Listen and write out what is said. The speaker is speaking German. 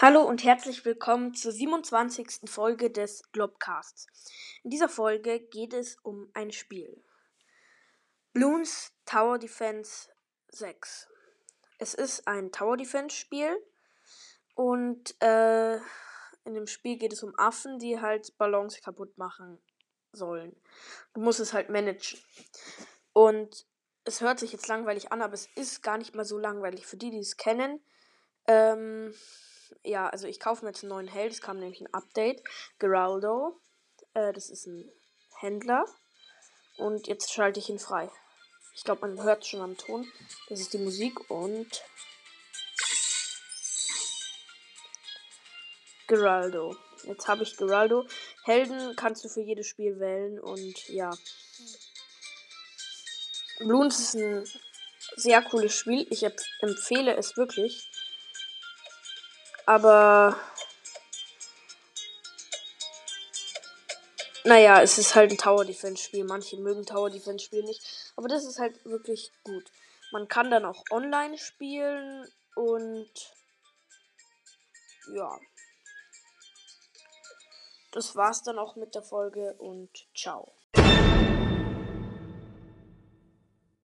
Hallo und herzlich willkommen zur 27. Folge des Globcasts. In dieser Folge geht es um ein Spiel. Bloons Tower Defense 6. Es ist ein Tower Defense Spiel und äh, in dem Spiel geht es um Affen, die halt Ballons kaputt machen sollen. Du musst es halt managen. Und es hört sich jetzt langweilig an, aber es ist gar nicht mal so langweilig. Für die, die es kennen, ähm, ja, also ich kaufe mir jetzt einen neuen Held. Es kam nämlich ein Update. Geraldo. Äh, das ist ein Händler. Und jetzt schalte ich ihn frei. Ich glaube, man hört schon am Ton. Das ist die Musik und. Geraldo. Jetzt habe ich Geraldo. Helden kannst du für jedes Spiel wählen und ja. Bloons ist ein sehr cooles Spiel. Ich empfehle es wirklich. Aber. Naja, es ist halt ein Tower Defense Spiel. Manche mögen Tower Defense Spiele nicht. Aber das ist halt wirklich gut. Man kann dann auch online spielen und. Ja. Das war's dann auch mit der Folge und ciao.